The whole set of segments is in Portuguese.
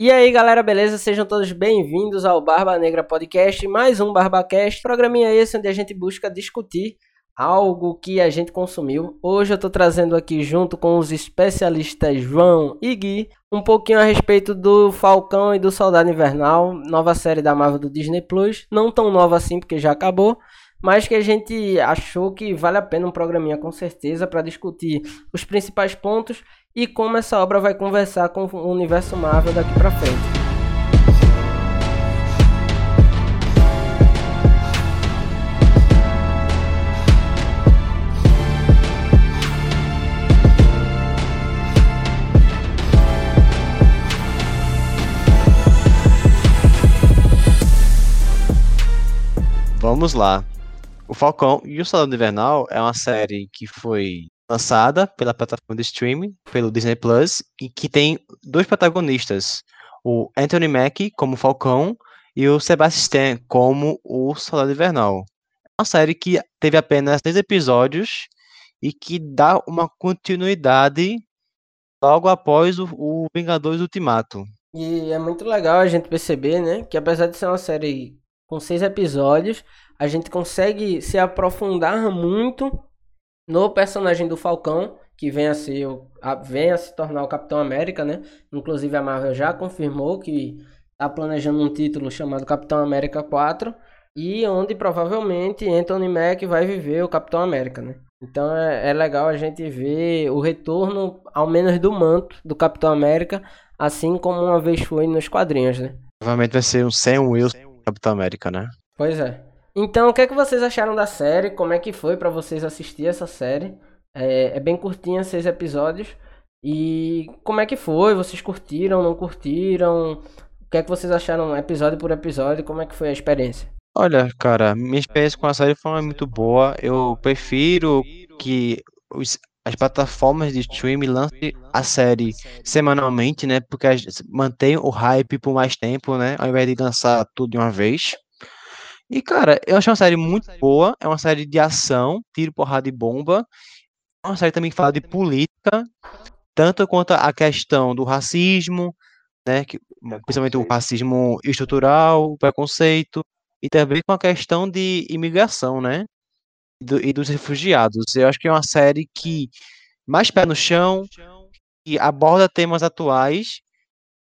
E aí, galera, beleza? Sejam todos bem-vindos ao Barba Negra Podcast, mais um BarbaCast. Programinha esse onde a gente busca discutir algo que a gente consumiu. Hoje eu tô trazendo aqui junto com os especialistas João e Gui um pouquinho a respeito do Falcão e do Soldado Invernal, nova série da Marvel do Disney Plus, não tão nova assim porque já acabou, mas que a gente achou que vale a pena um programinha com certeza para discutir os principais pontos e como essa obra vai conversar com o universo Marvel daqui para frente. Vamos lá. O Falcão e o Soldado Invernal é uma série que foi lançada pela plataforma de streaming, pelo Disney Plus, e que tem dois protagonistas, o Anthony Mackie como Falcão e o Sebastian como o Soldado Invernal. É uma série que teve apenas 10 episódios e que dá uma continuidade logo após o, o Vingadores Ultimato. E é muito legal a gente perceber, né, que apesar de ser uma série com seis episódios, a gente consegue se aprofundar muito no personagem do Falcão, que vem a, ser, a, vem a se tornar o Capitão América, né? Inclusive a Marvel já confirmou que está planejando um título chamado Capitão América 4 e onde provavelmente Anthony Mack vai viver o Capitão América, né? Então é, é legal a gente ver o retorno, ao menos do manto do Capitão América, assim como uma vez foi nos quadrinhos, né? Provavelmente vai ser um Sam Wilson Capitão América, né? Pois é. Então, o que é que vocês acharam da série? Como é que foi para vocês assistir essa série? É, é, bem curtinha, seis episódios. E como é que foi? Vocês curtiram, não curtiram? O que é que vocês acharam episódio por episódio? Como é que foi a experiência? Olha, cara, minha experiência com a série foi muito boa. Eu prefiro que os, as plataformas de streaming lancem a série semanalmente, né? Porque mantém o hype por mais tempo, né? Ao invés de lançar tudo de uma vez. E, cara, eu achei uma série muito boa. É uma série de ação, tiro, porrada e bomba. É uma série também que fala de política, tanto quanto a questão do racismo, né? Que, principalmente o racismo estrutural, o preconceito, e também com a questão de imigração, né? E, do, e dos refugiados. Eu acho que é uma série que mais pé no chão, que aborda temas atuais,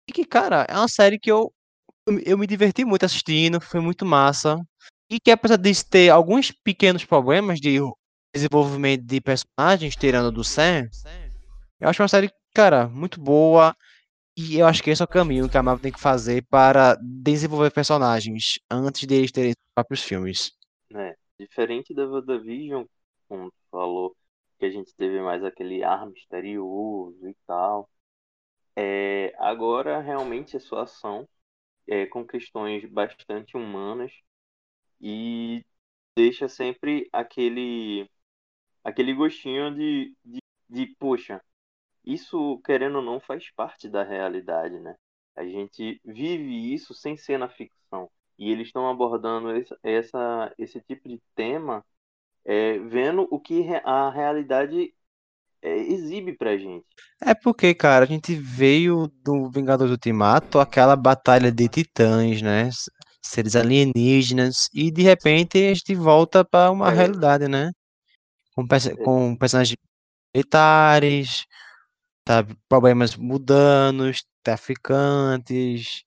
e que, cara, é uma série que eu eu me diverti muito assistindo, foi muito massa. E que apesar de ter alguns pequenos problemas de desenvolvimento de personagens, tirando do Sam, eu acho uma série, cara, muito boa. E eu acho que esse é o caminho que a Marvel tem que fazer para desenvolver personagens antes de eles terem os próprios filmes. É, diferente da WandaVision, como tu falou, que a gente teve mais aquele ar misterioso e tal. É, agora realmente a sua ação é, com questões bastante humanas e deixa sempre aquele aquele gostinho de, de, de poxa, isso querendo ou não faz parte da realidade, né? A gente vive isso sem ser na ficção. E eles estão abordando esse, essa, esse tipo de tema é, vendo o que a realidade é, exibe pra gente. É porque, cara, a gente veio do Vingadores Ultimato, aquela batalha de titãs, né? Seres alienígenas, e de repente a gente volta para uma é. realidade, né? Com, é. com personagens militares, tá? problemas mudanos, traficantes,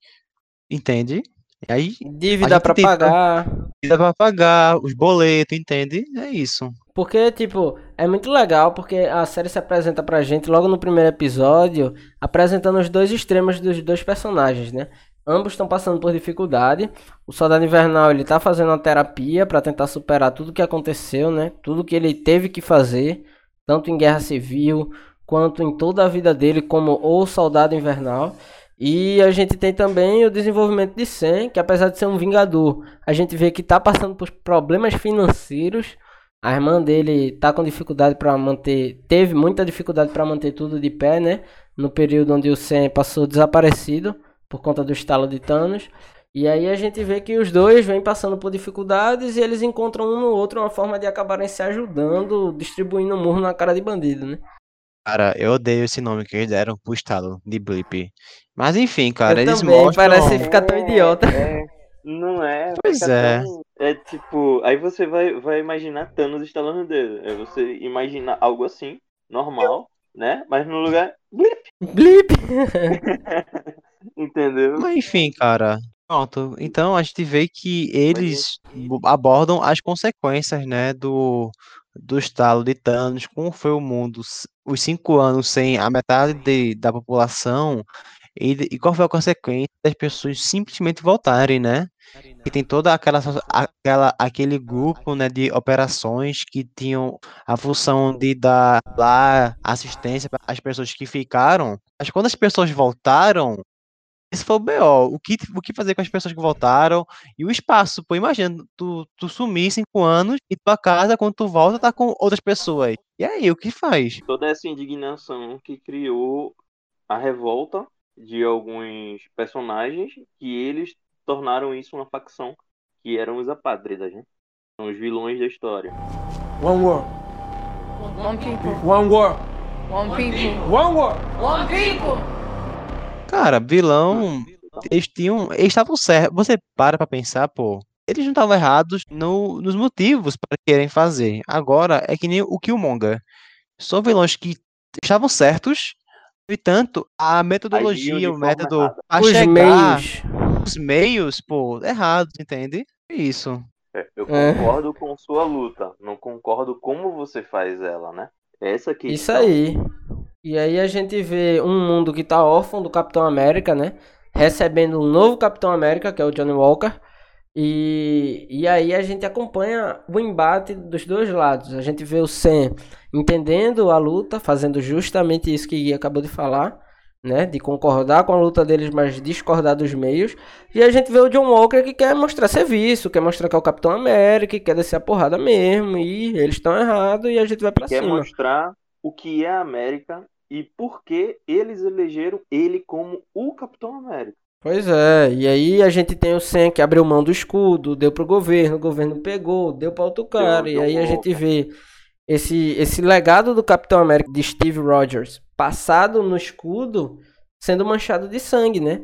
entende? E aí, dívida para pagar. Dívida para pagar, os boletos, entende? É isso. Porque, tipo, é muito legal porque a série se apresenta pra gente logo no primeiro episódio, apresentando os dois extremos dos dois personagens, né? Ambos estão passando por dificuldade. O Soldado Invernal, ele tá fazendo uma terapia para tentar superar tudo que aconteceu, né? Tudo que ele teve que fazer, tanto em Guerra Civil, quanto em toda a vida dele como o Soldado Invernal. E a gente tem também o desenvolvimento de Sam, que apesar de ser um vingador, a gente vê que tá passando por problemas financeiros a irmã dele tá com dificuldade para manter, teve muita dificuldade para manter tudo de pé, né? No período onde o Sam passou desaparecido por conta do estalo de Thanos. E aí a gente vê que os dois vêm passando por dificuldades e eles encontram um no outro uma forma de acabarem se ajudando, distribuindo um murro na cara de bandido, né? Cara, eu odeio esse nome que eles deram pro estado de Blip. Mas enfim, cara, Eu eles também, mostram. parece ficar tão idiota. É, não é? Pois é. tão- é tipo, aí você vai, vai imaginar Thanos estalando o dedo. Aí você imagina algo assim, normal, né? Mas no lugar. blip, Blip! Entendeu? Mas enfim, cara. Pronto. Então a gente vê que eles bo- abordam as consequências, né, do, do estalo de Thanos, como foi o mundo, os cinco anos sem a metade de- da população, e, e qual foi a consequência das pessoas simplesmente voltarem, né? Que tem toda aquela, aquela aquele grupo, né, de operações que tinham a função de dar lá assistência para as pessoas que ficaram. Mas quando as pessoas voltaram, esse foi o BO. O que, o que fazer com as pessoas que voltaram e o espaço? Pô, imagina, tu, tu sumir cinco anos e tua casa, quando tu volta, tá com outras pessoas. E aí, o que faz? Toda essa indignação que criou a revolta de alguns personagens que eles tornaram isso uma facção, que eram os apátridas, né? São os vilões da história. One world, One people, one world, one people, one world. one people. Cara, vilão, eles tinham. Eles estavam certos. Você para pra pensar, pô. Eles não estavam errados no, nos motivos para querem fazer. Agora, é que nem o Killmonger. São vilões que estavam certos, entanto, a metodologia, o método errada. a Os chegar, meios. os meios, pô, errados, entende? É Isso. É, Eu É. concordo com sua luta, não concordo como você faz ela, né? Essa aqui. Isso aí. E aí a gente vê um mundo que tá órfão do Capitão América, né? Recebendo um novo Capitão América, que é o Johnny Walker. E, e aí a gente acompanha o embate dos dois lados. A gente vê o Sam entendendo a luta, fazendo justamente isso que Gui acabou de falar, né? De concordar com a luta deles, mas discordar dos meios. E a gente vê o John Walker que quer mostrar serviço, quer mostrar que é o Capitão América, que quer descer a porrada mesmo. E eles estão errados e a gente vai pra Quer cima. mostrar o que é a América e por que eles elegeram ele como o Capitão América. Pois é, e aí a gente tem o Sam que abriu mão do escudo, deu pro governo, o governo pegou, deu pra outro cara, e John aí a gente vê esse, esse legado do Capitão América de Steve Rogers passado no escudo sendo manchado de sangue, né?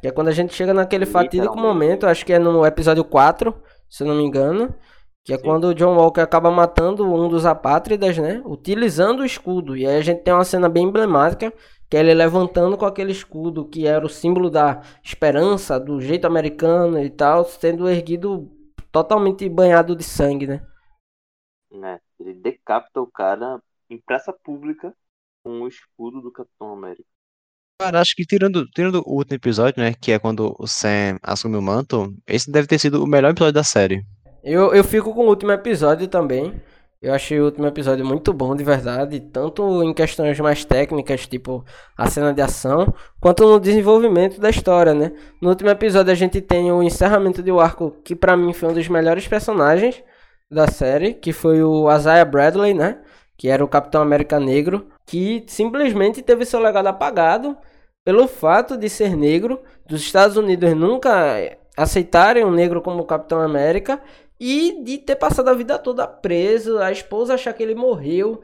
Que é quando a gente chega naquele fatídico Literalmente. momento, acho que é no episódio 4, se eu não me engano, que é Sim. quando o John Walker acaba matando um dos apátridas, né? Utilizando o escudo. E aí a gente tem uma cena bem emblemática, que é ele levantando com aquele escudo que era o símbolo da esperança, do jeito americano e tal, sendo erguido totalmente banhado de sangue, né? né? Ele decapita o cara em praça pública com o escudo do Capitão América. Cara, acho que tirando, tirando o último episódio, né? Que é quando o Sam assume o manto, esse deve ter sido o melhor episódio da série. Eu, eu fico com o último episódio também. Eu achei o último episódio muito bom, de verdade. Tanto em questões mais técnicas, tipo a cena de ação, quanto no desenvolvimento da história, né? No último episódio a gente tem o encerramento de um arco que pra mim foi um dos melhores personagens da série, que foi o Isaiah Bradley, né? Que era o Capitão América Negro, que simplesmente teve seu legado apagado pelo fato de ser negro, dos Estados Unidos nunca aceitarem um negro como Capitão América e de ter passado a vida toda preso, a esposa achar que ele morreu,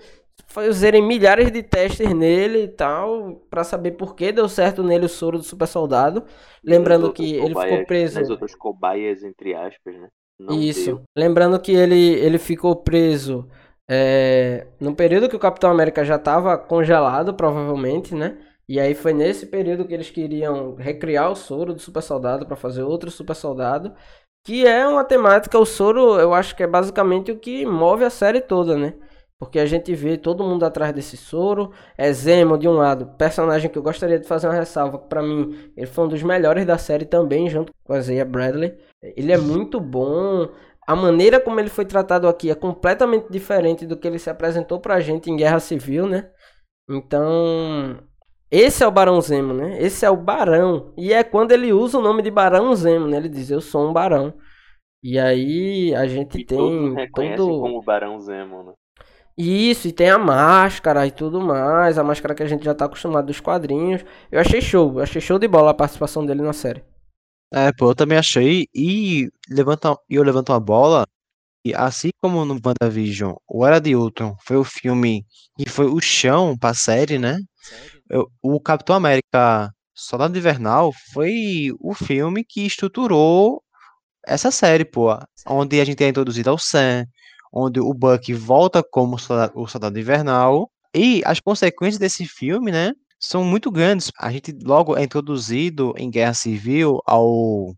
fazerem milhares de testes nele e tal, pra saber por que deu certo nele o soro do super soldado. Lembrando que ele ficou cobaias- preso. Nas outras cobaias, entre aspas, né? Não Isso. deu. Lembrando que ele, ele ficou preso é, no período que o Capitão América já estava congelado, provavelmente, né? E aí foi nesse período que eles queriam recriar o soro do super soldado para fazer outro super soldado. Que é uma temática, o soro, eu acho que é basicamente o que move a série toda, né? Porque a gente vê todo mundo atrás desse soro. É Zemo de um lado, personagem que eu gostaria de fazer uma ressalva, pra mim ele foi um dos melhores da série também, junto com a Zaya Bradley. Ele é muito bom. A maneira como ele foi tratado aqui é completamente diferente do que ele se apresentou pra gente em Guerra Civil, né? Então, esse é o Barão Zemo, né? Esse é o Barão. E é quando ele usa o nome de Barão Zemo, né? Ele diz, eu sou um Barão. E aí a gente E todos tem reconhecem todo... como Barão Zemo, né? Isso, e tem a máscara e tudo mais, a máscara que a gente já tá acostumado dos quadrinhos. Eu achei show, eu achei show de bola a participação dele na série. É, pô, eu também achei. E levanta, e eu levanto uma bola E assim como no WandaVision, o Era de Ultron foi o filme que foi o chão pra série, né? Eu- o Capitão América Soldado Invernal foi o filme que estruturou essa série, pô. Onde a gente é introduzido ao Sam, onde o Bucky volta como o Soldado Invernal. E as consequências desse filme, né? São muito grandes. A gente logo é introduzido em Guerra Civil ao,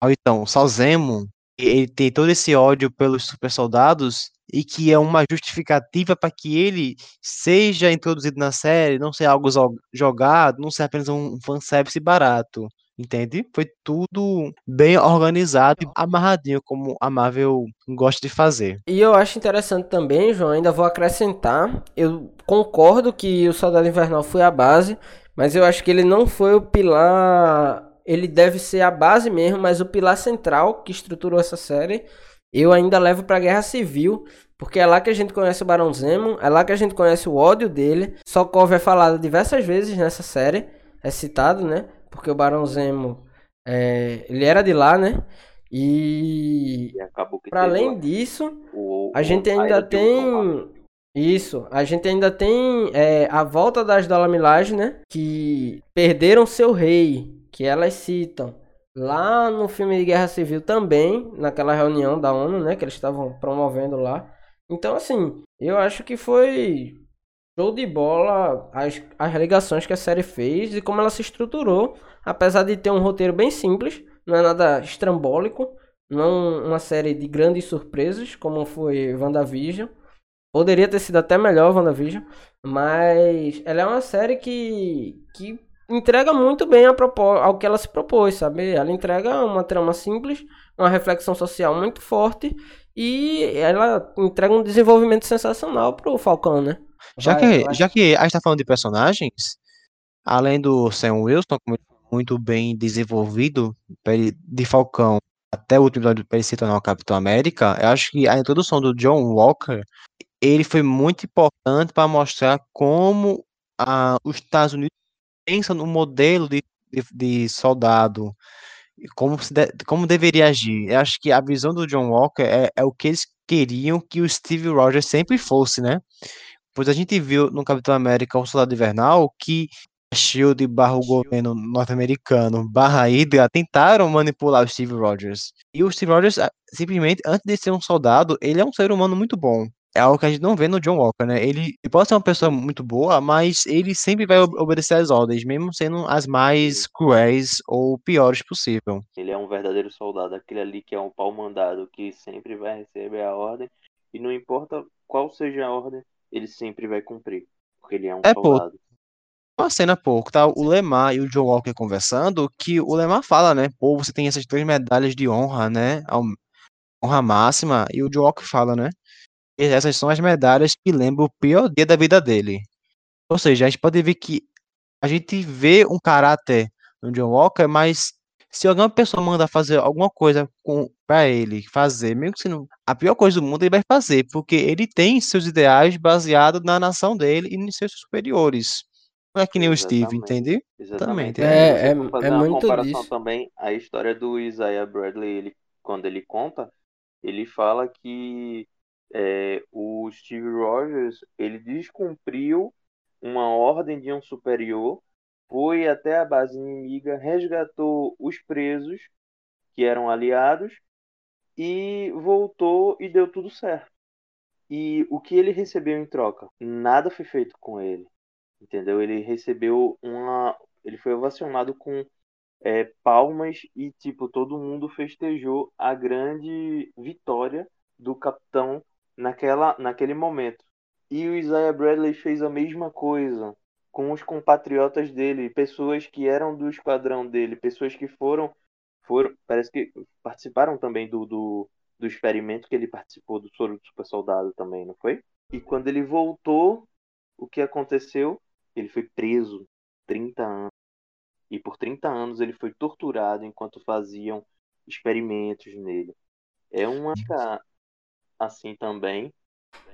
ao então, Sal Zemo, e ele tem todo esse ódio pelos super soldados e que é uma justificativa para que ele seja introduzido na série, não ser algo jogado, não ser apenas um fanservice barato, entende? Foi tudo bem organizado e amarradinho, como a Marvel gosta de fazer. E eu acho interessante também, João, ainda vou acrescentar, eu concordo que o Soldado Invernal foi a base, mas eu acho que ele não foi o pilar, ele deve ser a base mesmo, mas o pilar central que estruturou essa série, eu ainda levo pra Guerra Civil, porque é lá que a gente conhece o Barão Zemo, é lá que a gente conhece o ódio dele. Sokovia é falado diversas vezes nessa série, é citado, né? Porque o Barão Zemo, é, ele era de lá, né? E E para além disso, o, a gente a ainda tem isso, a gente ainda tem é, a volta das Dolamilaje, né? Que perderam seu rei, que elas citam lá no filme de Guerra Civil também, naquela reunião da ONU, né? Que eles estavam promovendo lá. Então, assim, eu acho que foi show de bola as, as ligações que a série fez e como ela se estruturou, apesar de ter um roteiro bem simples, não é nada estrambólico, não uma série de grandes surpresas, como foi WandaVision. Poderia ter sido até melhor WandaVision, mas ela é uma série que, que entrega muito bem a ao que ela se propôs, sabe? Ela entrega uma trama simples, uma reflexão social muito forte e ela entrega um desenvolvimento sensacional pro Falcão, né? Já Vai, que, vai. já que a gente tá falando de personagens, além do Sam Wilson, como ele foi muito bem desenvolvido, de Falcão até o último episódio para ele se tornar o Capitão América, eu acho que a introdução do John Walker, ele foi muito importante para mostrar como ah, os Estados Unidos pensam no modelo de, de, de soldado, e como, de- como deveria agir. Eu acho que a visão do John Walker é, é o que eles queriam que o Steve Rogers sempre fosse, né? Pois a gente viu no Capitão América o Soldado Invernal que a SHIELD barra o governo norte-americano barra Hydra tentaram manipular o Steve Rogers. E o Steve Rogers, ah, simplesmente, antes de ser um soldado, ele é um ser humano muito bom. É algo que a gente não vê no John Walker, né? Ele, pode ser uma pessoa muito boa, mas ele sempre vai ob- obedecer às ordens, mesmo sendo as mais cruéis ou piores possível. Ele é um verdadeiro soldado, aquele ali que é um pau mandado, que sempre vai receber a ordem, e não importa qual seja a ordem, ele sempre vai cumprir, porque ele é um É, soldado. uma cena, que tá o Lemar e o John Walker conversando, que o Lemar fala, né? Pô, você tem essas três medalhas de honra, né? Honra máxima, e o John Walker fala, né? E essas são as medalhas que lembram o pior dia da vida dele. Ou seja, a gente pode ver que a gente vê um caráter no John Walker, mas se alguma pessoa manda fazer alguma coisa com para ele fazer, mesmo que sendo a pior coisa do mundo, ele vai fazer, porque ele tem seus ideais baseados na nação dele e nos seus superiores. Não é que nem o Steve, Exatamente. entende? Exatamente. Exatamente, é. É- é fazer uma muito comparação disso. também, a história do Isaiah Bradley, ele, quando ele conta, ele fala que é, o Steve Rogers ele descumpriu uma ordem de um superior, foi até a base inimiga, resgatou os presos que eram aliados e voltou e deu tudo certo. E o que ele recebeu em troca? Nada foi feito com ele. Entendeu? Ele recebeu uma. Ele foi ovacionado com é, palmas e, tipo, todo mundo festejou a grande vitória do capitão naquela, naquele momento. E o Isaiah Bradley fez a mesma coisa com os compatriotas dele, pessoas que eram do esquadrão dele, pessoas que foram. foram parece que participaram também do, do, do experimento que ele participou do soro do super soldado também, não foi? E quando ele voltou, o que aconteceu? Ele foi preso 30 anos. E por 30 anos ele foi torturado enquanto faziam experimentos nele. É uma assim também,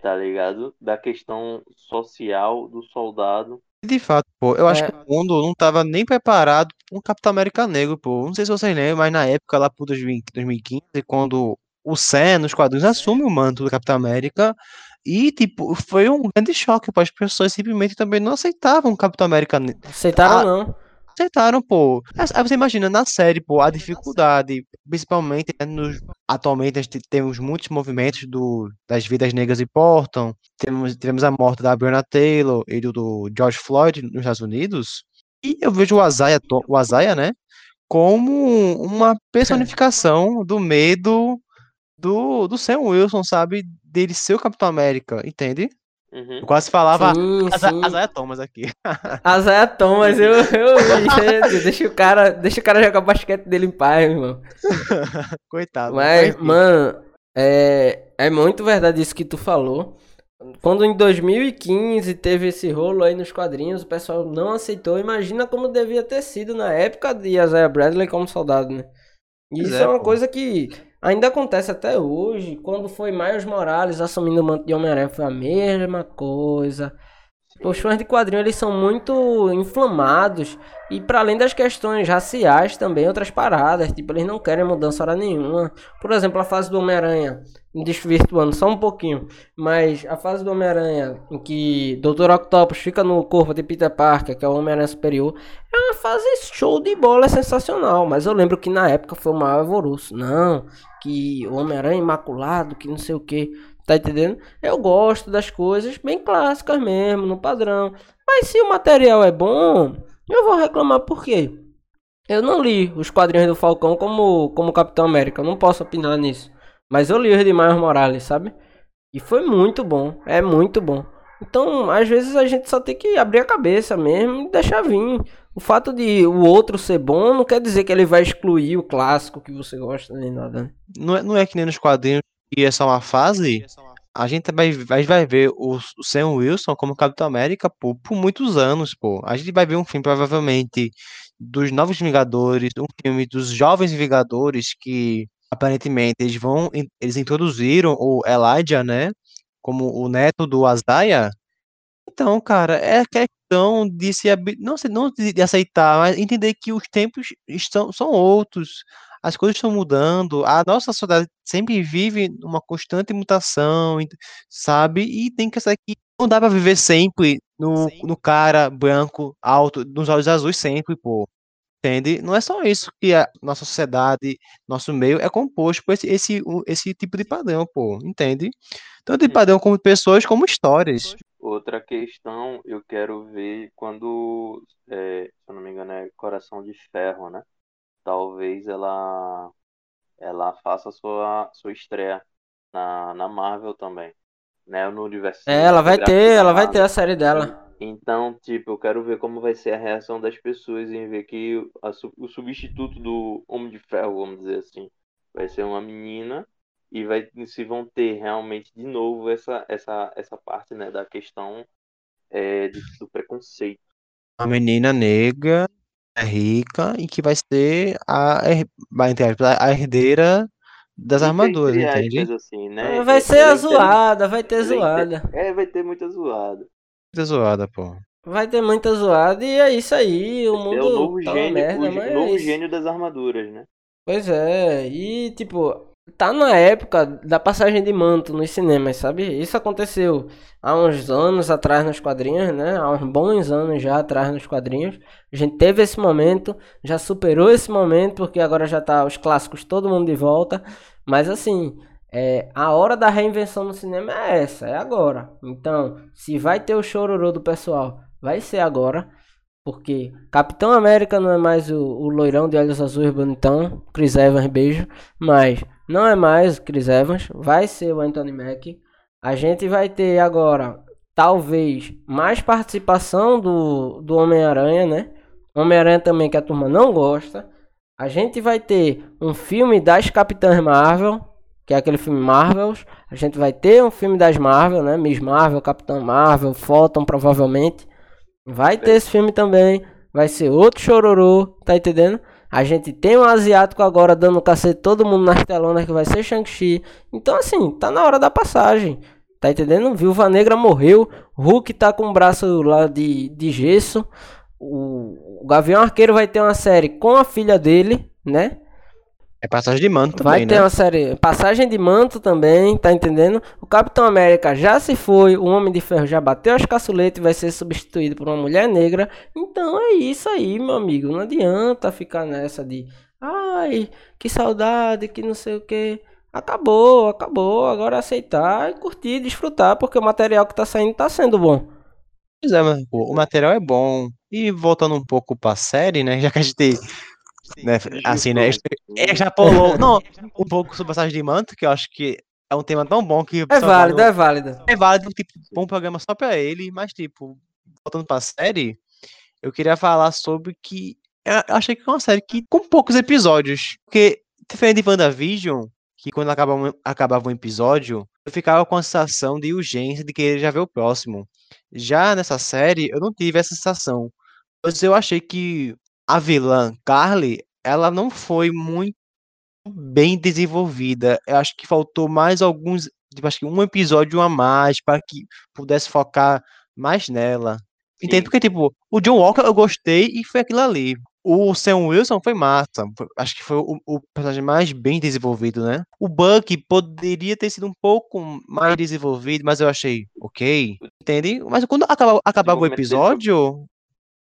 tá ligado? Da questão social do soldado. De fato, pô, eu acho É. que o mundo não tava nem preparado para um Capitão América negro, pô. Não sei se vocês lembram, mas na época lá por 2000 2015, quando o Sam nos quadrinhos assume o manto do Capitão América e, tipo, foi um grande choque, pô. As pessoas simplesmente também não aceitavam o Capitão América. ne- Aceitaram Ah, não. Aceitaram, pô. Aí você imagina na série, pô, a dificuldade, principalmente né, nos, atualmente temos muitos movimentos do, das vidas negras importam. Temos, tivemos a morte da Breonna Taylor e do, do George Floyd nos Estados Unidos. E eu vejo o To- o Isaiah, né, como uma personificação do medo do, do Sam Wilson, sabe? Dele ser o Capitão América, entende? Uhum. Eu quase falava Sim, sim. Isaiah Thomas aqui. Azaia Thomas, eu, eu gente, deixa o cara, deixa o cara jogar basquete dele em paz, meu irmão. Coitado. Mas, enfim. mano, é, é muito verdade isso que tu falou. Quando em 2015 teve esse rolo aí nos quadrinhos, o pessoal não aceitou. Imagina como devia ter sido na época de Isaiah Bradley como soldado, né? Isso é, é uma pô. coisa que ainda acontece até hoje. Quando foi Miles Morales assumindo o manto de Homem-Aranha, foi a mesma coisa. Os fãs de quadrinho eles são muito inflamados e para além das questões raciais também outras paradas, tipo eles não querem mudança hora nenhuma. Por exemplo, a fase do Homem-Aranha, desvirtuando só um pouquinho, mas a fase do Homem-Aranha em que Dr. Octopus fica no corpo de Peter Parker, que é o Homem-Aranha superior, é uma fase show de bola, é sensacional, mas eu lembro que na época foi o maior alvoroço. Não, que o Homem-Aranha imaculado, que não sei o que. Tá entendendo? Eu gosto das coisas bem clássicas mesmo, no padrão. Mas se o material é bom, eu vou reclamar por quê? Eu não li os quadrinhos do Falcão como, como Capitão América, não posso opinar nisso. Mas eu li os de Morales, sabe? E foi muito bom, é muito bom. Então, às vezes a gente só tem que abrir a cabeça mesmo e deixar vir. O fato de o outro ser bom não quer dizer que ele vai excluir o clássico que você gosta nem nada. né? não é, não é que nem nos quadrinhos que é só uma fase. A gente vai, vai, vai ver o, o Sam Wilson como Capitão América pô, por muitos anos, pô. A gente vai ver um filme, provavelmente, dos Novos Vingadores, um filme dos Jovens Vingadores, que aparentemente eles vão. Eles introduziram o Elijah, né? Como o neto do Isaiah. Então, cara, é questão de se não, se- não de aceitar, mas entender que os tempos estão, são outros, as coisas estão mudando, a nossa sociedade sempre vive uma constante mutação, sabe? E tem que saber que não dá pra viver sempre no, no cara branco, alto, nos olhos azuis sempre, pô. Entende? Não é só isso que a nossa sociedade, nosso meio é composto por esse, esse, esse tipo de padrão, pô. Entende? Tanto de padrão como pessoas, como histórias. Outra questão eu quero ver quando, é, se eu não me engano, é Coração de Ferro, né? Talvez ela ela faça sua sua estreia na, na Marvel também, né? No universo É, ela vai ter, ela vai ter a série dela. Então, tipo, eu quero ver como vai ser a reação das pessoas em ver que a o substituto do Homem de Ferro, vamos dizer assim, vai ser uma menina e vai se vão ter realmente de novo essa essa essa parte, né, da questão é, de- do preconceito. Uma menina negra, rica e que vai ser a, vai, entre aspas, a herdeira das armaduras, entende? assim, né? Vai É- ser a é zoada, vai ter é inte- zoada. É, vai ter muita zoada. Muita zoada, pô. Vai ter muita zoada e é isso aí. O É o mundo novo tá uma gênio, merda, o é novo isso. gênio das armaduras, né? Pois é, e tipo, tá na época da passagem de manto nos cinemas, sabe? Isso aconteceu há uns anos atrás nos quadrinhos, né? Há uns bons anos já atrás nos quadrinhos. A gente teve esse momento, já superou esse momento, porque agora já tá os clássicos todo mundo de volta. Mas assim, é, a hora da reinvenção no cinema é essa, é agora. Então, se vai ter o chororô do pessoal, vai ser agora. Porque Capitão América não é mais o, o loirão de olhos azuis bonitão, Chris Evans, beijo. Mas não é mais Chris Evans, vai ser o Anthony Mack. A gente vai ter agora, talvez, mais participação do, do Homem-Aranha, né? Homem-Aranha também que a turma não gosta. A gente vai ter um filme das Capitãs Marvel, que é aquele filme Marvels. A gente vai ter um filme das Marvel, né? Miss Marvel, Capitão Marvel, Photon provavelmente. Vai ter esse filme também. Vai ser outro chororô, tá entendendo? A gente tem um asiático agora dando cacete todo mundo nas telonas que vai ser Shang-Chi. Então, assim, tá na hora da passagem. Tá entendendo? Viúva Negra morreu. Hulk tá com o braço lá de, de gesso. O, o Gavião Arqueiro vai ter uma série com a filha dele, né? É passagem de manto Vai também, ter né? uma série. Passagem de manto também, tá entendendo? O Capitão América já se foi, o Homem de Ferro já bateu as caçuletas e vai ser substituído por uma mulher negra. Então é isso aí, meu amigo. Não adianta ficar nessa de. Ai, que saudade, que não sei o que. Acabou, acabou. Agora é aceitar e curtir, desfrutar, porque o material que tá saindo tá sendo bom. Pois é, mas, o material é bom. E voltando um pouco pra série, né? Já que a gente, né, assim, né? É, já pulou, não, um pouco sobre passagem de manto, que eu acho que é um tema tão bom que É válido, no- é válido. é válido, tipo, bom programa só pra ele, mas, tipo, voltando pra série, eu queria falar sobre que eu achei que é uma série que com poucos episódios, porque, diferente de WandaVision, que quando acabava, um- acabava um episódio, eu ficava com a sensação de urgência de querer já ver o próximo. Já nessa série, eu não tive essa sensação, pois eu achei que a vilã, Carly, ela não foi muito bem desenvolvida. Eu acho que faltou mais alguns, tipo, acho que um episódio a mais para que pudesse focar mais nela. Entende? Porque, tipo, o John Walker eu gostei e foi aquilo ali. O Sam Wilson foi massa. Acho que foi o, o personagem mais bem desenvolvido, né? O Bucky poderia ter sido um pouco mais desenvolvido, mas eu achei ok. Entende? Mas quando acabava, acabava o episódio, eu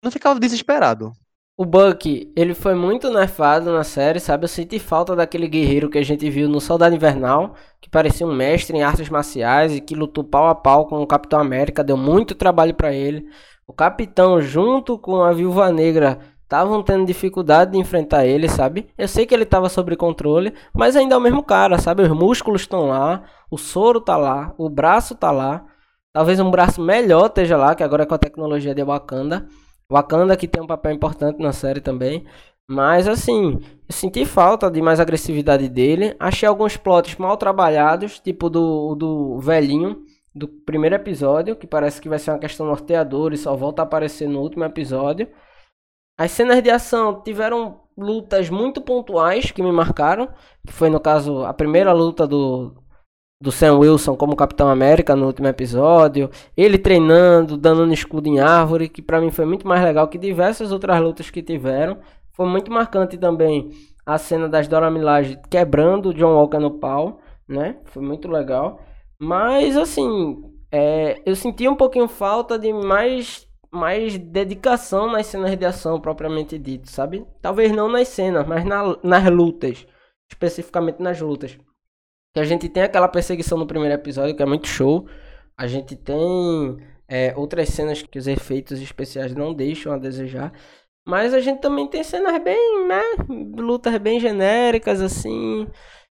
não ficava desesperado. O Buck, ele foi muito nerfado na série, sabe? Eu senti falta daquele guerreiro que a gente viu no Soldado Invernal, que parecia um mestre em artes marciais e que lutou pau a pau com o Capitão América, deu muito trabalho pra ele. O Capitão, junto com a Viúva Negra, estavam tendo dificuldade de enfrentar ele, sabe? Eu sei que ele tava sob controle, mas ainda é o mesmo cara, sabe? Os músculos estão lá, o soro tá lá, o braço tá lá. Talvez um braço melhor esteja lá, que agora é com a tecnologia de Wakanda. Wakanda que tem um papel importante na série também. Mas assim, eu senti falta de mais agressividade dele. Achei alguns plots mal trabalhados, tipo do, do velhinho do primeiro episódio, que parece que vai ser uma questão norteadora e só volta a aparecer no último episódio. As cenas de ação tiveram lutas muito pontuais que me marcaram, que foi no caso a primeira luta do do Sam Wilson como Capitão América no último episódio, ele treinando, dando um escudo em árvore, que pra mim foi muito mais legal que diversas outras lutas que tiveram. Foi muito marcante também a cena das Dora Milaje quebrando o John Walker no pau, né? Foi muito legal. Mas assim, é, eu senti um pouquinho falta de mais mais dedicação nas cenas de ação propriamente dito, sabe? Talvez não nas cenas, mas na- nas lutas, especificamente nas lutas. Que a gente tem aquela perseguição no primeiro episódio que é muito show. A gente tem é, outras cenas que os efeitos especiais não deixam a desejar. Mas a gente também tem cenas bem, né? Lutas bem genéricas, assim.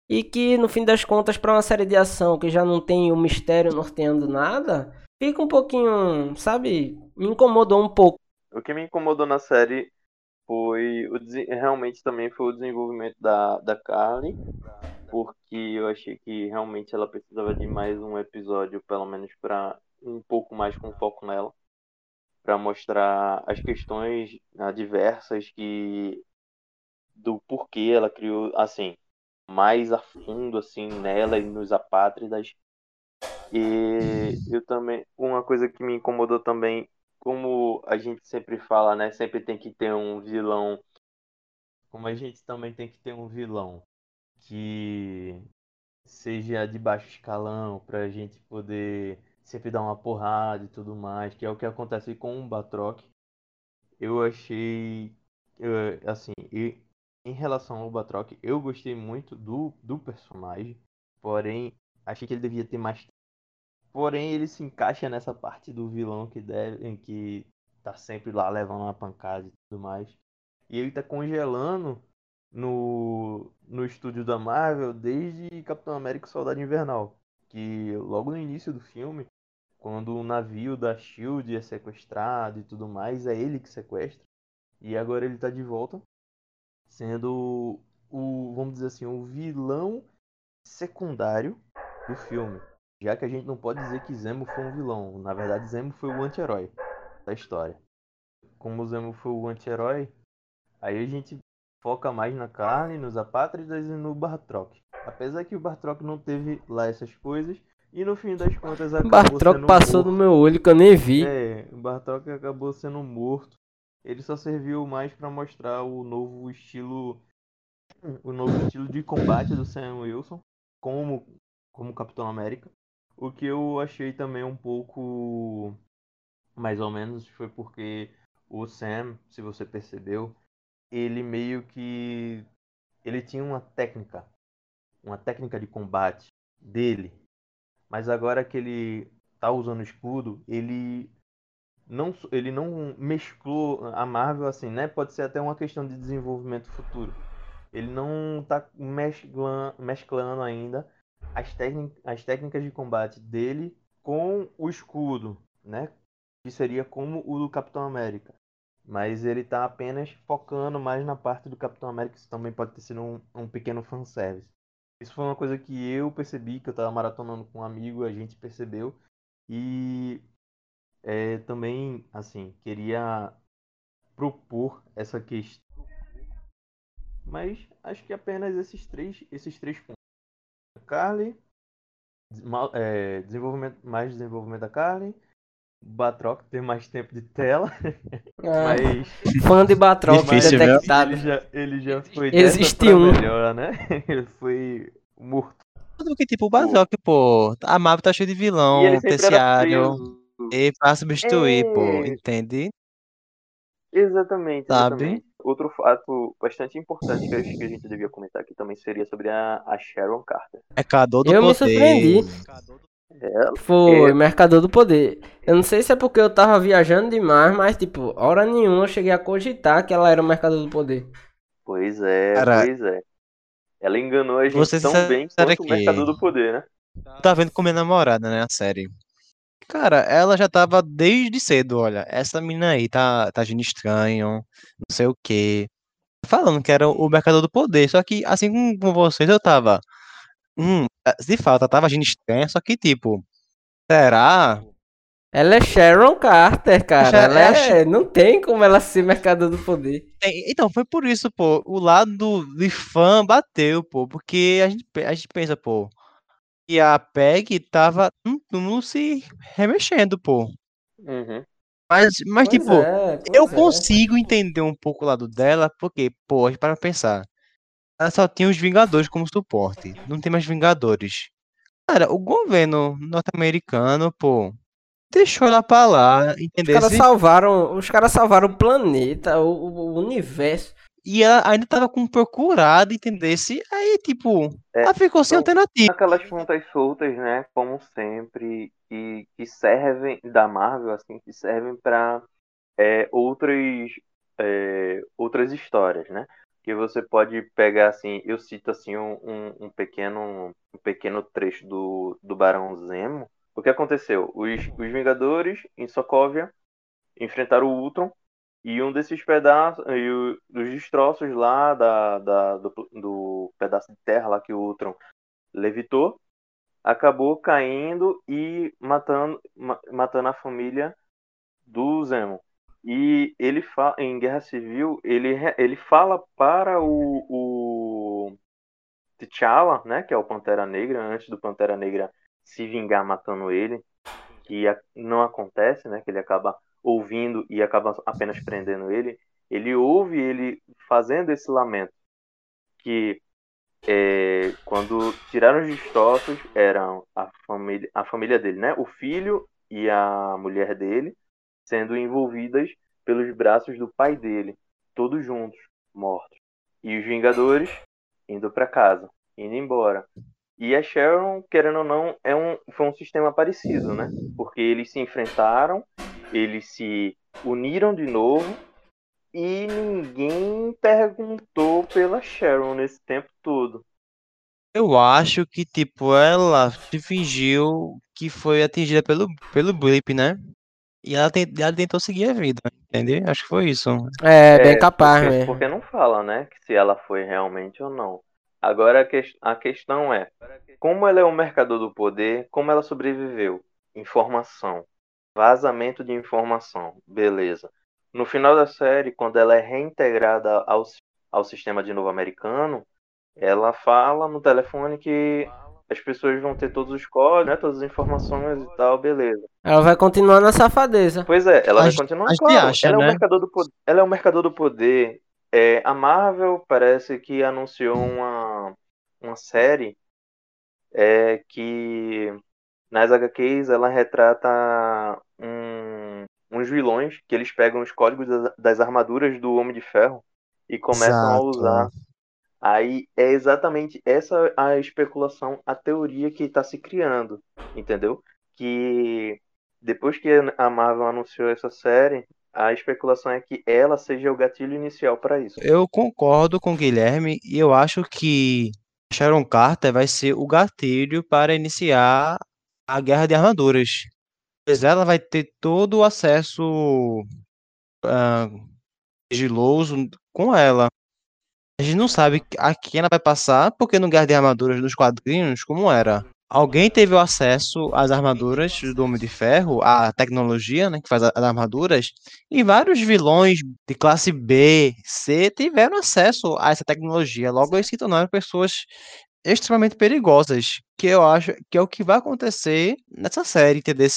E que no fim das contas, para uma série de ação que já não tem o mistério norteando nada, fica um pouquinho, sabe? Me incomodou um pouco. O que me incomodou na série foi o realmente também foi o desenvolvimento da, da Carly, porque eu achei que realmente ela precisava de mais um episódio, pelo menos para um pouco mais com foco nela, para mostrar as questões adversas que do porquê ela criou assim mais a fundo assim nela e nos apátridas. E eu também uma coisa que me incomodou também como a gente sempre fala, né? Sempre tem que ter um vilão. Como a gente também tem que ter um vilão que seja de baixo escalão pra gente poder sempre dar uma porrada e tudo mais, que é o que acontece com o Batroc. Eu achei assim, em relação ao Batroc, eu gostei muito do, do personagem, porém achei que ele devia ter mais Porém, ele se encaixa nessa parte do vilão que deve, que tá sempre lá levando uma pancada e tudo mais. E ele tá congelando no, no estúdio da Marvel desde Capitão América e Soldado Invernal. Que logo no início do filme, quando o navio da Shield é sequestrado e tudo mais, é ele que sequestra. E agora ele tá de volta, sendo o, vamos dizer assim, o vilão secundário do filme. Já que a gente não pode dizer que Zemo foi um vilão. Na verdade, Zemo foi o anti-herói da história. Como Zemo foi o anti-herói, aí a gente foca mais na carne, nos apátridas e no Bartrock. Apesar que o Bartrock não teve lá essas coisas. E no fim das contas O acabou Bartrock sendo passou morto. no meu olho que eu nem vi. É, o Bartok acabou sendo morto. Ele só serviu mais pra mostrar o novo estilo o novo estilo de combate do Sam Wilson como, como Capitão América. O que eu achei também um pouco mais ou menos foi porque o Sam, se você percebeu, ele meio que ele tinha uma técnica, uma técnica de combate dele. Mas agora que ele tá usando escudo, ele não ele não mesclou a Marvel assim, né? Pode ser até uma questão de desenvolvimento futuro. Ele não tá mesclando, mesclando ainda as, as técnicas de combate dele com o escudo, né? Que seria como o do Capitão América. Mas ele tá apenas focando mais na parte do Capitão América, isso também pode ter sido um, um pequeno fanservice. Isso foi uma coisa que eu percebi, que eu tava maratonando com um amigo, a gente percebeu. E é, também, assim, queria propor essa questão. Mas acho que apenas esses três, esses três pontos. Carly, é, desenvolvimento, mais desenvolvimento da Carly, Batroc ter mais tempo de tela. Ah, Mas fã de Batroc Difícil, detectado. ele já, ele já foi Existe um. melhor, né? Ele foi morto. Porque, tipo, o Bazoc, pô, a Marvel tá cheia de vilão, e terciário, e pra substituir, É. pô, entende? Exatamente, Sabe? exatamente. Outro fato bastante importante que eu acho que a gente devia comentar aqui também seria sobre a, a Sharon Carter. Mercador do Eu me poder. surpreendi. Ela, Foi, É. Mercador do Poder. Eu não sei se é porque eu tava viajando demais, mas, tipo, hora nenhuma eu cheguei a cogitar que ela era o Mercador do Poder. pois é, Cara, pois é. Ela enganou a gente ser tão bem quanto o aqui. Mercador do Poder, né? Tá vendo com minha namorada, né, a série. Cara, ela já tava desde cedo, olha, essa menina aí tá, tá agindo estranho, não sei o quê. Falando que era o Mercador do Poder, só que, assim como com vocês, eu tava, hum, de fato, ela tava agindo estranho, só que, tipo, será? Ela é Sharon Carter, cara. Ela é é... Não tem como ela ser Mercador do Poder. Então, foi por isso, pô, o lado de fã bateu, pô, porque a gente, a gente pensa, pô, que a Peg tava túmulo se remexendo, pô. Uhum. Mas, mas Pois tipo, é, eu é. consigo entender um pouco o lado dela, porque, pô, a gente para pensar, ela só tinha os Vingadores como suporte, não tem mais Vingadores. Cara, o governo norte-americano, pô, deixou ela pra lá, Os entendeu? caras salvaram, os caras salvaram o planeta, o, o- universo. E ela ainda tava com procurado, entendesse? Aí, tipo, É, ela ficou sem então, alternativa. Aquelas pontas soltas, né? Como sempre, e que servem da Marvel, assim, que servem para outras é, outras histórias, né? Que você pode pegar assim, eu cito assim um, um- um pequeno um pequeno trecho do, do Barão Zemo. O que aconteceu? Os, os Vingadores em Sokovia enfrentaram o Ultron e um desses pedaços, e o- dos destroços lá da, da- do, do pedaço de terra lá que o Ultron levitou, acabou caindo e matando, ma- matando a família do Zemo. E ele fala, em Guerra Civil, ele, ele fala para o, o T'Challa, né, que é o Pantera Negra, antes do Pantera Negra se vingar matando ele, que não acontece, né, que ele acaba ouvindo e acaba apenas prendendo ele. Ele ouve ele fazendo esse lamento, que é, quando tiraram os destroços eram a família, a família dele, né, o filho e a mulher dele sendo envolvidas pelos braços do pai dele, todos juntos, mortos. E os Vingadores indo para casa, indo embora. E a Sharon, querendo ou não, é um, foi um sistema parecido, né? Porque eles se enfrentaram, eles se uniram de novo e ninguém perguntou pela Sharon nesse tempo todo. Eu acho que, tipo, ela se fingiu que foi atingida pelo, pelo blip, né? E ela, ten- ela tentou seguir a vida, entendeu? Acho que foi isso. É, bem É, capaz porque, mesmo. porque não fala, né? que Se ela foi realmente ou não. Agora a, ques- a questão é: como ela é um mercador do poder, como ela sobreviveu? Informação. Vazamento de informação. Beleza. No final da série, quando ela é reintegrada ao, ao sistema de novo americano, ela fala no telefone que as pessoas vão ter todos os códigos, né, todas as informações e tal, beleza. Ela vai continuar na safadeza. Pois é, ela A vai continuar, a claro. acha, ela, é né? o mercador do poder, ela é o mercador do poder É, a Marvel parece que anunciou uma, uma série é, que nas HQs ela retrata um, uns vilões que eles pegam os códigos das, das armaduras do Homem de Ferro e começam a Exato. usar. Aí é exatamente essa a especulação, a teoria que está se criando, entendeu? Que depois que a Marvel anunciou essa série, a especulação é que ela seja o gatilho inicial para isso. Eu concordo com o Guilherme e eu acho que Sharon Carter vai ser o gatilho para iniciar a guerra de armaduras. Pois ela vai ter todo o acesso ah, sigiloso com ela. A gente não sabe a quem ela vai passar, porque no Guerra de Armaduras dos quadrinhos, como era? Alguém teve o acesso às armaduras do Homem de Ferro, à tecnologia, né, que faz as armaduras, e vários vilões de classe B, C tiveram acesso a essa tecnologia. Logo, eles se tornaram pessoas extremamente perigosas, que eu acho que é o que vai acontecer nessa série, entendeu?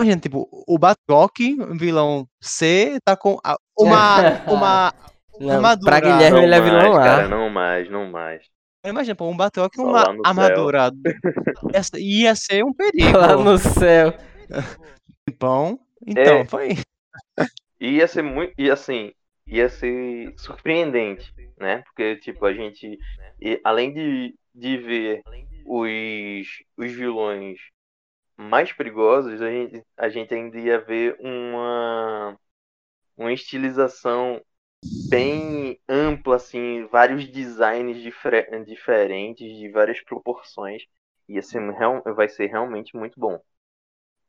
Imagina, tipo, o Batroc, vilão C, tá com uma, uma Não, armadura. pra Guilherme Não ele é mais, vilão lá. cara, não mais, não mais. Imagina, pô, um Batroc e uma armadura. Ia, ser- ia ser um perigo. Lá no céu. Pão. Então, É. foi. Ia ser muito. E assim, ia ser surpreendente, né? Porque, tipo, a gente. e além de, de ver os, os vilões mais perigosos, a gente, a gente ainda ia ver uma. Uma estilização bem ampla, assim, vários designs difere- diferentes, de várias proporções. Ser, real- vai ser realmente muito bom.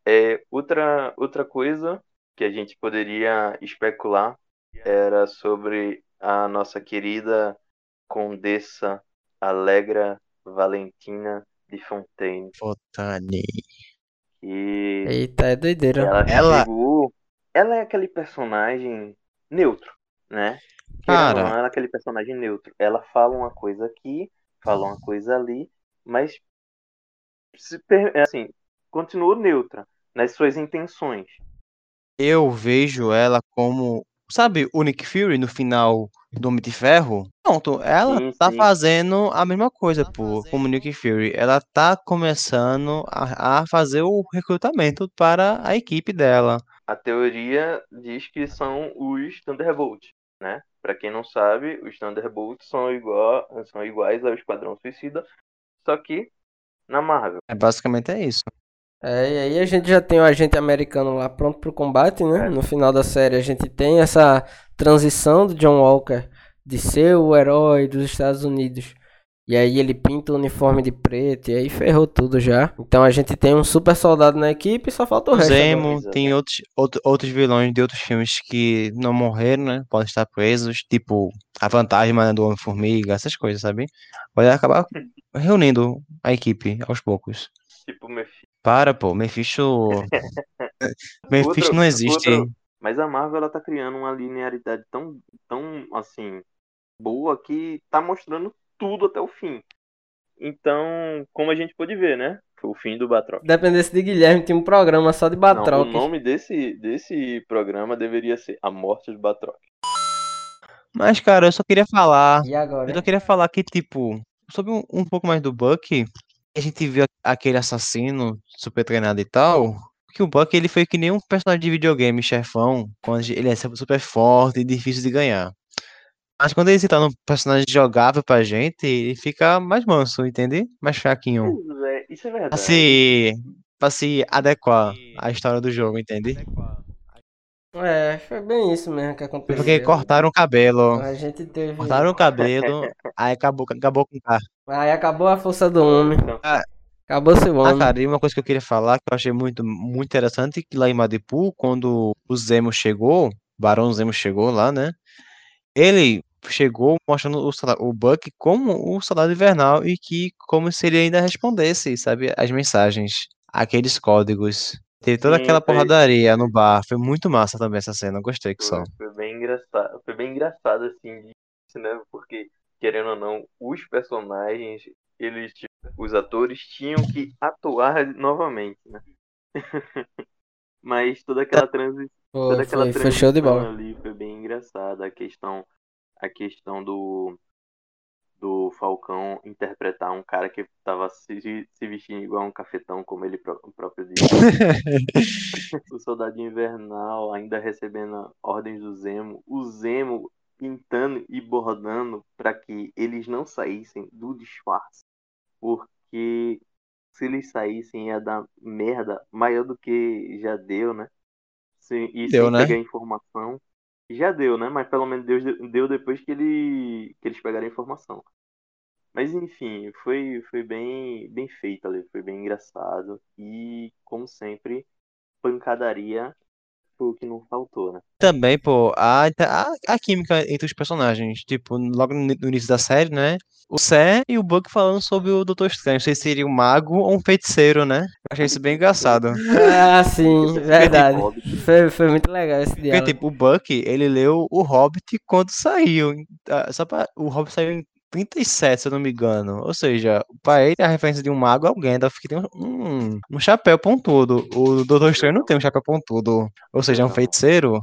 É, outra, outra coisa que a gente poderia especular era sobre a nossa querida Condessa Alegra Valentina de Fontaine. Fotani. Que Eita, é doideira. ela, Ela- chegou. Ela é aquele personagem neutro, né? Cara. não, ela é aquele personagem neutro. Ela fala uma coisa aqui, fala uma coisa ali, mas se per- assim, continua neutra nas suas intenções. Eu vejo ela como. Sabe o Nick Fury no final do Homem de Ferro? Pronto, ela Sim, tá sim. fazendo a mesma coisa, pô, como Nick Fury. Ela tá começando a, a fazer o recrutamento para a equipe dela. A teoria diz que são os Thunderbolts, né? Pra quem não sabe, os Thunderbolts são, igual, são iguais ao Esquadrão Suicida, só que na Marvel. É basicamente é isso. É, e aí a gente já tem o agente americano lá pronto pro combate, né? É. No final da série a gente tem essa transição do John Walker de ser o herói dos Estados Unidos. E aí ele pinta o uniforme de preto e aí ferrou tudo já. Então a gente tem um super soldado na equipe e só falta o resto. agora. Zemo, agora. tem outros, outro- outros vilões de outros filmes que não morreram, né? Podem estar presos, tipo a Fantasma né, do Homem-Formiga, essas coisas, sabe? Pode acabar reunindo a equipe aos poucos. Tipo Mephisto. Para, pô, Mephisto. Mephisto Outro- não existe. outro- Mas a Marvel ela tá criando uma linearidade tão, tão assim, boa que tá mostrando tudo até o fim. Então, como a gente pôde ver, né? Foi o fim do Batroc. Dependesse de Guilherme, tinha um programa só de Não, o Batroc. nome desse, desse programa deveria ser A Morte do Batroc. Mas, cara, eu só queria falar. E agora? Eu só queria falar que, tipo, sobre um, um pouco mais do Buck, a gente viu aquele assassino super treinado e tal. Que o Buck ele foi que nem um personagem de videogame chefão, quando ele é super forte e difícil de ganhar. Mas quando ele se torna um personagem jogável pra gente, ele fica mais manso, entende? Mais fraquinho. Isso é, isso é Pra verdade. se, pra se adequar à história do jogo, entende? É, foi bem isso mesmo que aconteceu. Porque cortaram o cabelo. A gente teve. Cortaram o cabelo, aí acabou, acabou com o carro. Aí acabou a força do homem. Ah. Acabou seu Ah, homem. cara, e uma coisa que eu queria falar que eu achei muito, muito interessante, que lá em Madipu, quando o Zemo chegou, o Barão Zemo chegou lá, né? Ele chegou mostrando o, o Buck como o soldado invernal e que como se ele ainda respondesse, sabe, as mensagens, aqueles códigos. Teve toda Sim, aquela foi- porradaria no bar, foi muito massa também essa cena, gostei que só. Foi, foi bem engraçado. Foi bem engraçado, assim, disso, né? Porque, querendo ou não, os personagens, eles, tipo, os atores tinham que atuar novamente, né? Mas toda aquela transição. Pô, Toda aquela foi, foi show de transição bola. ali foi bem engraçada. A questão, a questão do do Falcão interpretar um cara que tava se, se vestindo igual um cafetão, como ele pró- próprio disse. o Soldado Invernal ainda recebendo ordens do Zemo, o Zemo pintando e bordando para que eles não saíssem do disfarce, porque se eles saíssem ia dar merda maior do que já deu, né? Se, e Deu, sem né? pegar informação. Já deu, né? Mas pelo menos Deus deu, depois que, ele, que eles pegaram a informação. Mas enfim, foi, foi bem, bem feito ali, foi bem engraçado. E, como sempre, pancadaria o que não faltou, né? Também, pô, a, a, a química entre os personagens, tipo, logo no início da série, né? O Sam e o Buck falando sobre o Doutor Estranho, se seria um mago ou um feiticeiro, né? Eu achei isso bem engraçado. Ah, sim, verdade. Hobbit. Foi, foi muito legal esse Porque, diálogo. tipo, o Buck, ele leu o Hobbit quando saiu. Ah, Só pra, o Hobbit saiu em 37, se eu não me engano. Ou seja, pra ele, a referência de um mago é o Gandalf, que tem um, um, chapéu pontudo. O Doutor Estranho não tem um chapéu pontudo. Ou seja, é um feiticeiro,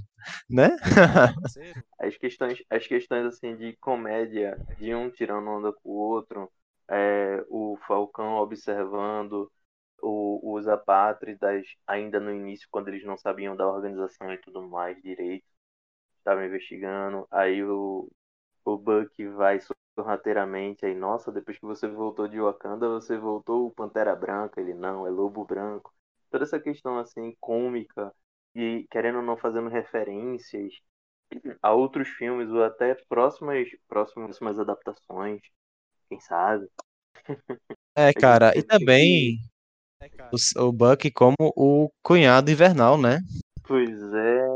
né? As questões, as questões assim de comédia, de um tirando onda com o outro, é, o Falcão observando o, os apátridas ainda no início, quando eles não sabiam da organização e tudo mais direito, estavam investigando, aí o, o Buck vai sorrateiramente, aí, nossa, depois que você voltou de Wakanda, você voltou o Pantera Branca, ele não, é Lobo Branco. Toda essa questão assim, cômica, e querendo ou não fazendo referências a outros filmes ou até próximas, próximas adaptações, quem sabe. É, cara, e também o, s- o Buck como o cunhado invernal, né? Pois é.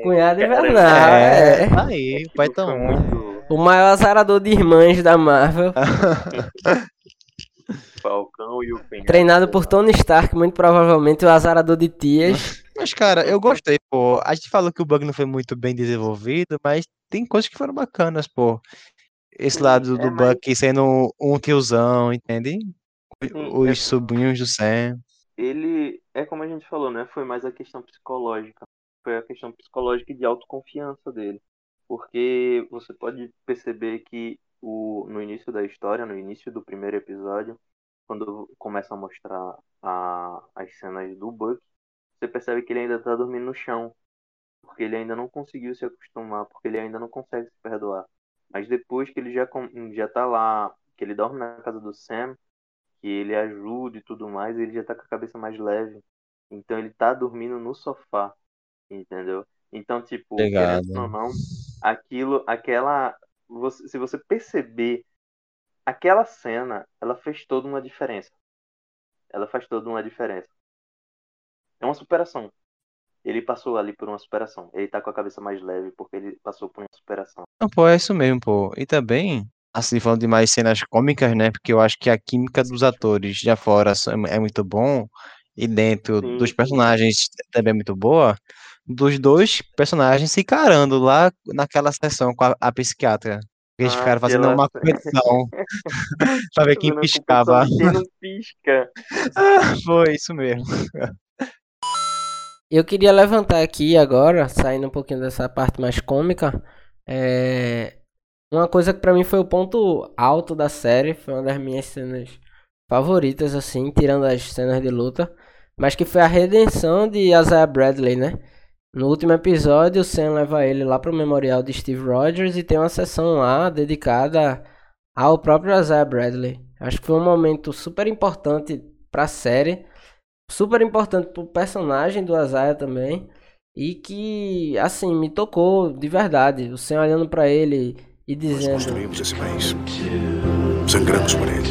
Cunhado invernal, é, é. aí, o pai tá muito. O maior azarador de irmãs da Marvel. Falcão e o Penhal. Treinado por Tony Stark, muito provavelmente o azarador de tias. Mas, cara, eu gostei, pô. A gente falou que o bug não foi muito bem desenvolvido, mas tem coisas que foram bacanas, pô. Esse lado é, do mas- Buck sendo um tiozão, entende? Os é- sobrinhos do Sam. Ele, é como a gente falou, né? Foi mais a questão psicológica. Foi a questão psicológica e de autoconfiança dele. Porque você pode perceber que o, no início da história, no início do primeiro episódio, quando começa a mostrar a, as cenas do Buck, você percebe que ele ainda tá dormindo no chão. Porque ele ainda não conseguiu se acostumar, porque ele ainda não consegue se perdoar. Mas depois que ele já, já tá lá, que ele dorme na casa do Sam, que ele ajuda e tudo mais, ele já tá com a cabeça mais leve. Então ele tá dormindo no sofá, entendeu? Então, tipo, Obrigado. querendo ou não, aquilo, aquela. Você, se você perceber, aquela cena, ela fez toda uma diferença. Ela faz toda uma diferença. É uma superação. Ele passou ali por uma superação. Ele tá com a cabeça mais leve porque ele passou por uma superação. Não, pô, é isso mesmo, pô. E também, assim, falando de mais cenas cômicas, né? Porque eu acho que a química dos atores já fora é muito bom. E dentro Sim, dos sim. personagens também é muito boa. Dos dois personagens se encarando lá naquela sessão com a, a psiquiatra. Eles Ah, ficaram fazendo uma competição pra ver quem piscava. Quem não pisca. Foi isso mesmo. Eu queria levantar aqui agora, saindo um pouquinho dessa parte mais cômica, é, uma coisa que pra mim foi o ponto alto da série, foi uma das minhas cenas favoritas, assim, tirando as cenas de luta, mas que foi a redenção de Isaiah Bradley, né? No último episódio, o Sam leva ele lá pro memorial de Steve Rogers e tem uma sessão lá dedicada ao próprio Isaiah Bradley. Acho que foi um momento super importante pra série super importante pro personagem do Isaiah também. E que, assim, me tocou de verdade. O Senhor olhando pra ele e Nós dizendo: construímos esse país. Sangramos por ele.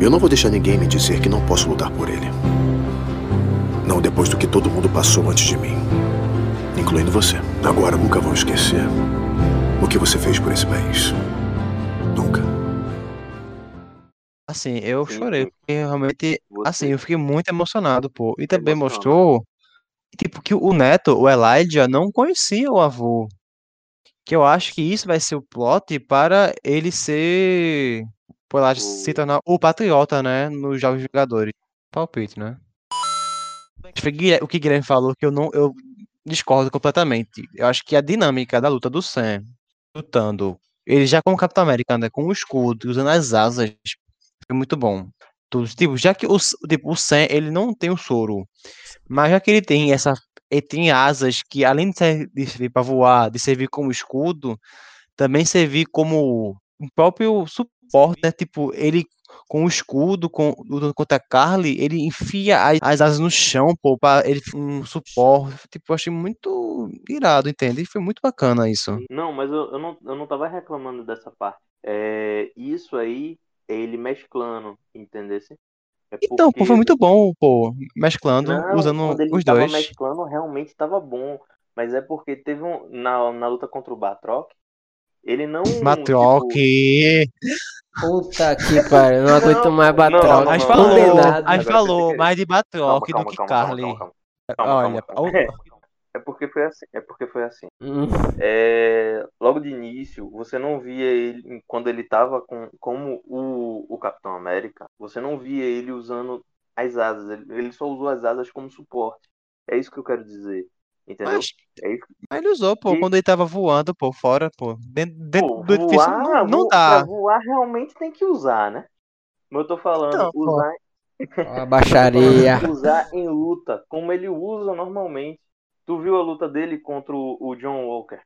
Eu não vou deixar ninguém me dizer que não posso lutar por ele. Não depois do que todo mundo passou antes de mim. Incluindo você. Agora nunca vou esquecer o que você fez por esse país. Nunca. Assim, eu Sim, chorei, porque realmente, Você- assim, eu fiquei muito emocionado, pô. E também mostrou, tipo, que o Neto, o Elijah, não conhecia o avô. Que eu acho que isso vai ser o plot para ele ser. Pô, Elijah se O- tornar o patriota, né? Nos Jogos Vingadores. Palpite, né? Guilher- O que Guilherme falou que eu não. Eu discordo completamente. Eu acho que a dinâmica da luta do Sam lutando. Ele já como Capitão América, né? Com o escudo, usando as asas. Foi muito bom. Tipo, já que o, tipo, o Sam, ele não tem o soro. Mas já que ele tem essa. Ele tem asas que, além de ser- de servir para voar, de servir como escudo, também servir como um próprio suporte, né? Tipo, ele com o escudo, com, lutando contra a Carly, ele enfia as, as asas no chão, pô, pra ele um suporte. Tipo, eu achei muito irado, entende? E foi muito bacana isso. Não, mas eu, eu, não, eu não tava reclamando dessa parte. É, isso aí ele mesclando, entendesse? É Então, pô, porque- foi muito bom, pô, mesclando, Não, usando os dois. mesclando, realmente tava bom. Mas é porque teve um. Na, na luta contra o Batroc, ele não. Matroc. tipo, Puta que pariu, não aguento Não, mais não, Batroc. não, falou, Agora falou mais de Batroc calma, do que Carly. Olha. É porque foi assim. É porque foi assim. Hum, É, logo de início, você não via ele quando ele tava com como o, o Capitão América, você não via ele usando as asas, ele, ele só usou as asas como suporte. É isso que eu quero dizer. Entendeu? Mas, É isso. mas ele usou, pô, E- quando ele tava voando, pô, fora, pô. Dentro, dentro Pô, do edifício voar, não, não vo- dá. pra voar realmente tem que usar, né? Mas eu tô falando, Então, usar, ó a baixaria. usar em luta, como ele usa normalmente. Tu viu a luta dele contra o, o John Walker?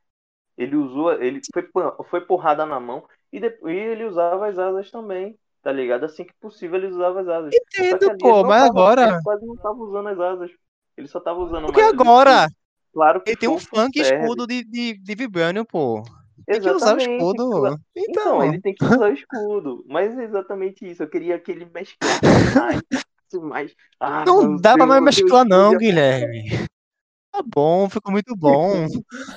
Ele usou, ele foi, foi porrada na mão e, depois, ele usava as asas também, tá ligado? Assim que possível ele usava as asas. Entendo, pô, ele não mas tava- agora. Ele quase não tava usando as asas. Ele só tava usando Porque mais agora. Claro que ele tem um funk serve. escudo de, de, de Vibranium, pô. Tem que usar o Exatamente, escudo. Então, Então, ele tem que usar o escudo. Mas é exatamente isso. Eu queria que ele mesclasse mais. mais... Ah, não dá pra mais eu mesclar, não, Guilherme. Tá bom, ficou muito bom.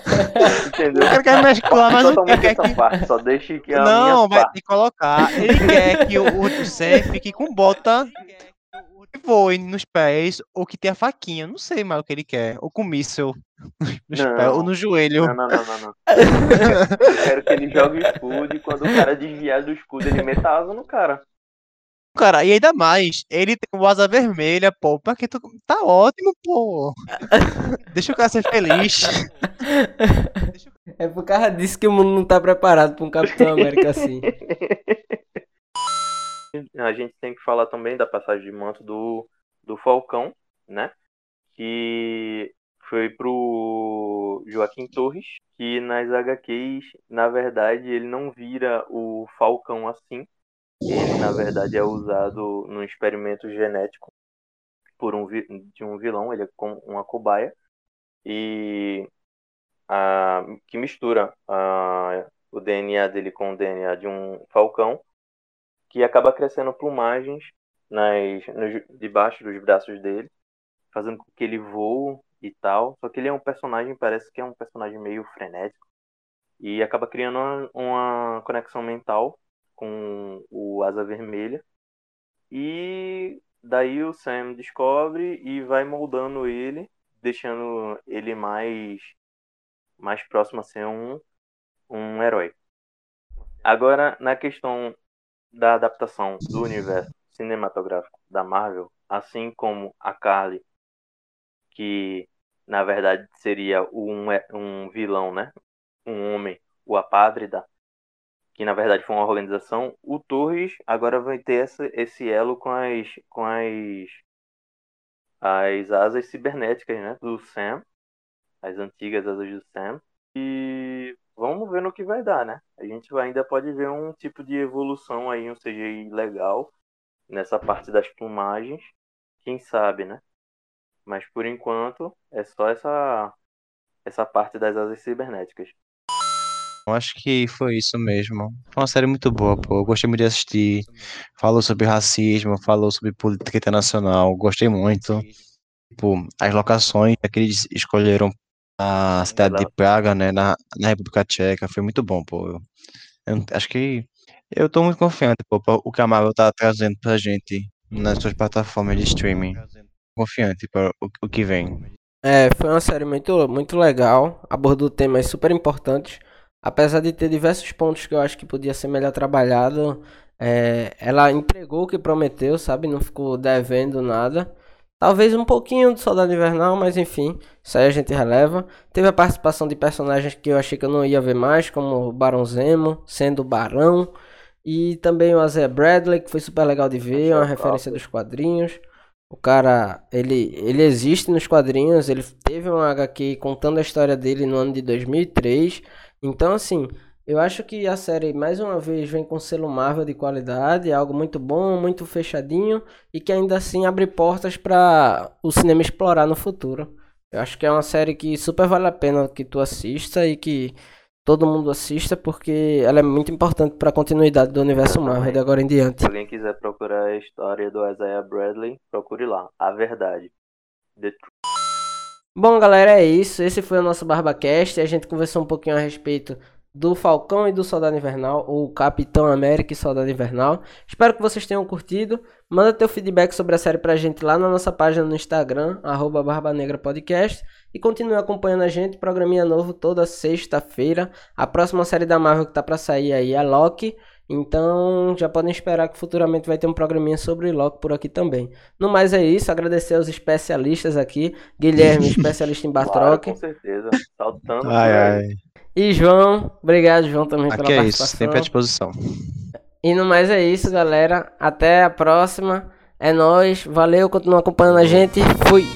Entendeu? O cara quer mesclar, mas não Totalmente quer essa que. parte. Só deixe que a Não, minha vai parte. ter que colocar. Ele quer que o, o Sam fique com bota que voe nos pés ou que tenha faquinha. Não sei mais o que ele quer. Ou com míssel nos Não. pés ou no joelho. Não, não, não, não, não. Eu quero que ele jogue o escudo e quando o cara desviar do escudo, ele meta a asa no cara. Cara, e ainda mais, ele tem o asa vermelha, pô. Pra que tu... Tá ótimo, pô. Deixa o cara ser feliz. É por causa disso que o mundo não tá preparado pra um Capitão América assim. A gente tem que falar também da passagem de manto do, do Falcão, né? Que foi pro Joaquim Torres, que nas HQs, na verdade, ele não vira o Falcão assim. Ele, na verdade, é usado num experimento genético por um de um vilão, ele é uma cobaia. E a, que mistura a, o DNA dele com o DNA de um falcão, que acaba crescendo plumagens nas, nos, debaixo dos braços dele, fazendo com que ele voe e tal. Só que ele é um personagem, parece que é um personagem meio frenético, e acaba criando uma, uma conexão mental com o Asa Vermelha. E daí o Sam descobre e vai moldando ele, deixando ele mais mais próximo a ser um, um herói. Agora, na questão da adaptação do universo cinematográfico da Marvel, assim como a Carly, que na verdade seria um, um vilão, né? Um homem, o Apátrida, que na verdade foi uma organização, o Torres agora vai ter essa, esse elo com as, com as, as asas cibernéticas, né? Do Sam, as antigas asas do Sam. E vamos ver no que vai dar, né? A gente ainda pode ver um tipo de evolução aí, um CGI legal nessa parte das plumagens. Quem sabe, né? Mas por enquanto é só essa essa parte das asas cibernéticas. Eu acho que foi isso mesmo. Foi uma série muito boa, pô. Eu gostei muito de assistir. Falou sobre racismo, falou sobre política internacional. Gostei muito. Tipo, as locações que eles escolheram a cidade de. Praga, né, na, na República Tcheca, foi muito bom, pô. Eu, eu acho que eu tô muito confiante, pô, o que a Marvel tá trazendo pra gente nas suas plataformas de streaming. Confiante para o, o que vem. É, foi uma série muito, muito legal. Abordou temas super importantes. Apesar de ter diversos pontos que eu acho que podia ser melhor trabalhado, é, ela entregou o que prometeu, sabe? Não ficou devendo nada. Talvez um pouquinho do Soldado Invernal, mas enfim, isso aí a gente releva. Teve a participação de personagens que eu achei que eu não ia ver mais, como o Barão Zemo, sendo o Barão. E também o Azé Bradley, que foi super legal de ver, é uma referência dos quadrinhos. O cara, ele, ele existe nos quadrinhos, ele teve um HQ contando a história dele no ano de 2003. Então, assim, eu acho que a série, mais uma vez, vem com selo Marvel de qualidade, é algo muito bom, muito fechadinho e que ainda assim abre portas para o cinema explorar no futuro. Eu acho que é uma série que super vale a pena que tu assista e que todo mundo assista, porque ela é muito importante para a continuidade do universo Marvel de agora em diante. Se alguém quiser procurar a história do Isaiah Bradley, procure lá. A verdade. The Truth. Bom, galera, é isso. Esse foi o nosso BarbaCast. A gente conversou um pouquinho a respeito do Falcão e do Soldado Invernal, ou Capitão América e Soldado Invernal. Espero que vocês tenham curtido. Manda teu feedback sobre a série pra gente lá na nossa página no Instagram, arroba Barba Negra Podcast. E continue acompanhando a gente, programinha novo toda sexta-feira. A próxima série da Marvel que tá pra sair aí é Loki. Então já podem esperar que futuramente vai ter um programinha sobre Loki por aqui também. No mais é isso, agradecer aos especialistas aqui. Guilherme, especialista em Claro, Batroc. com certeza. Saltando. Ai, ai. E João, obrigado João também pela Aqui é isso, participação. sempre à disposição. E no mais é isso, galera. Até a próxima. É nóis. Valeu, continua acompanhando a gente. Fui.